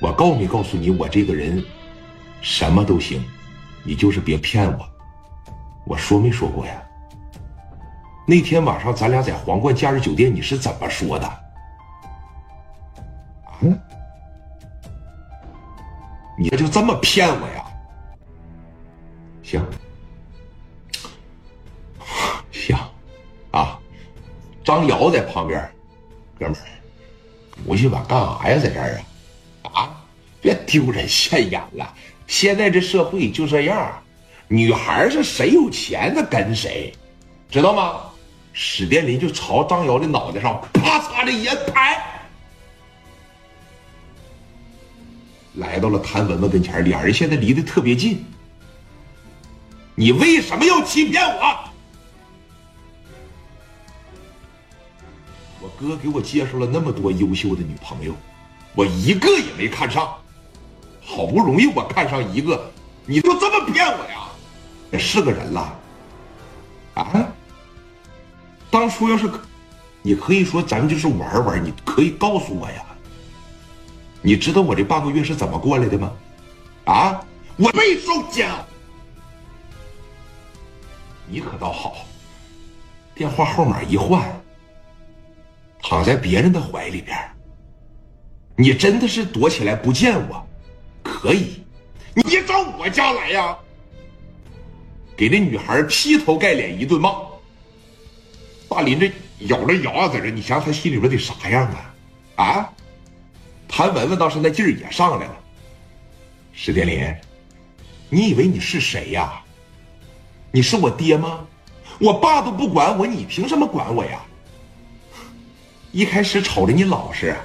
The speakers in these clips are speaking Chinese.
我告没告诉你，我这个人什么都行，你就是别骗我。我说没说过呀？那天晚上咱俩在皇冠假日酒店，你是怎么说的？嗯，你就这么骗我呀？行，行，啊，张瑶在旁边，哥们儿，出去吧，干啥呀？在这儿啊？别丢人现眼了。现在这社会就这样，女孩是谁有钱她跟谁，知道吗？史殿林就朝张瑶的脑袋上啪嚓的一拍。来到了谭文文跟前，俩人现在离得特别近。你为什么要欺骗我？我哥给我介绍了那么多优秀的女朋友，我一个也没看上。好不容易我看上一个，你就这么骗我呀？也是个人了，啊？当初要是，你可以说咱们就是玩玩，你可以告诉我呀。你知道我这半个月是怎么过来的吗？啊，我没收钱。你可倒好，电话号码一换，躺在别人的怀里边。你真的是躲起来不见我，可以，你别找我家来呀，给那女孩劈头盖脸一顿骂。大林这咬着牙在这，你想想他心里边得啥样啊？啊？谭文文当时那劲儿也上来了。史殿林，你以为你是谁呀？你是我爹吗？我爸都不管我，你凭什么管我呀？一开始瞅着你老实，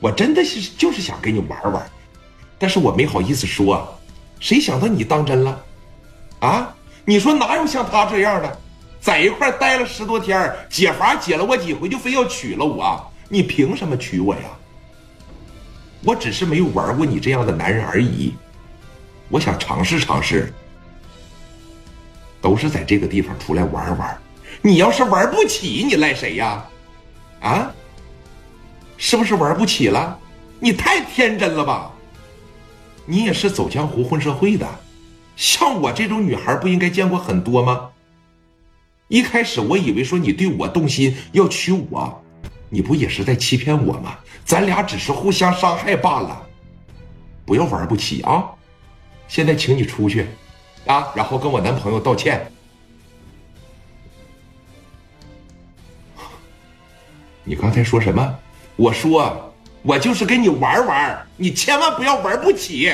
我真的是就是想跟你玩玩，但是我没好意思说。谁想到你当真了？啊？你说哪有像他这样的，在一块待了十多天，解乏解了我几回，就非要娶了我？你凭什么娶我呀？我只是没有玩过你这样的男人而已，我想尝试尝试。都是在这个地方出来玩玩，你要是玩不起，你赖谁呀？啊？是不是玩不起了？你太天真了吧？你也是走江湖混社会的，像我这种女孩不应该见过很多吗？一开始我以为说你对我动心要娶我。你不也是在欺骗我吗？咱俩只是互相伤害罢了，不要玩不起啊！现在请你出去，啊，然后跟我男朋友道歉。你刚才说什么？我说我就是跟你玩玩，你千万不要玩不起。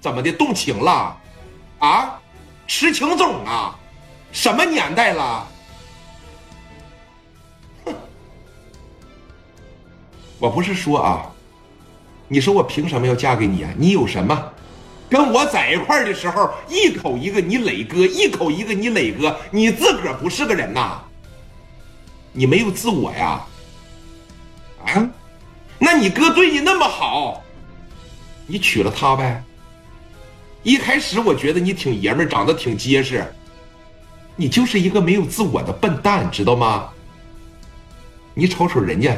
怎么的？动情了？啊？痴情种啊？什么年代了？哼我不是说啊，你说我凭什么要嫁给你啊？你有什么？跟我在一块儿的时候，一口一个你磊哥，一口一个你磊哥，你自个儿不是个人呐？你没有自我呀？啊？那你哥对你那么好，你娶了她呗？一开始我觉得你挺爷们儿，长得挺结实，你就是一个没有自我的笨蛋，知道吗？你瞅瞅人家。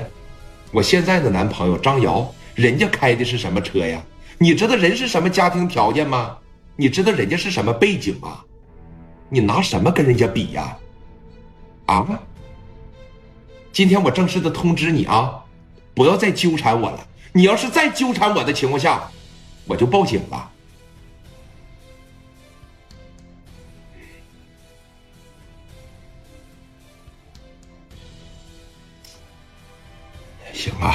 我现在的男朋友张瑶，人家开的是什么车呀？你知道人是什么家庭条件吗？你知道人家是什么背景吗？你拿什么跟人家比呀？啊！今天我正式的通知你啊，不要再纠缠我了。你要是再纠缠我的情况下，我就报警了。行啊，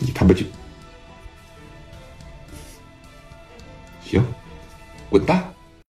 你他妈就行，滚蛋！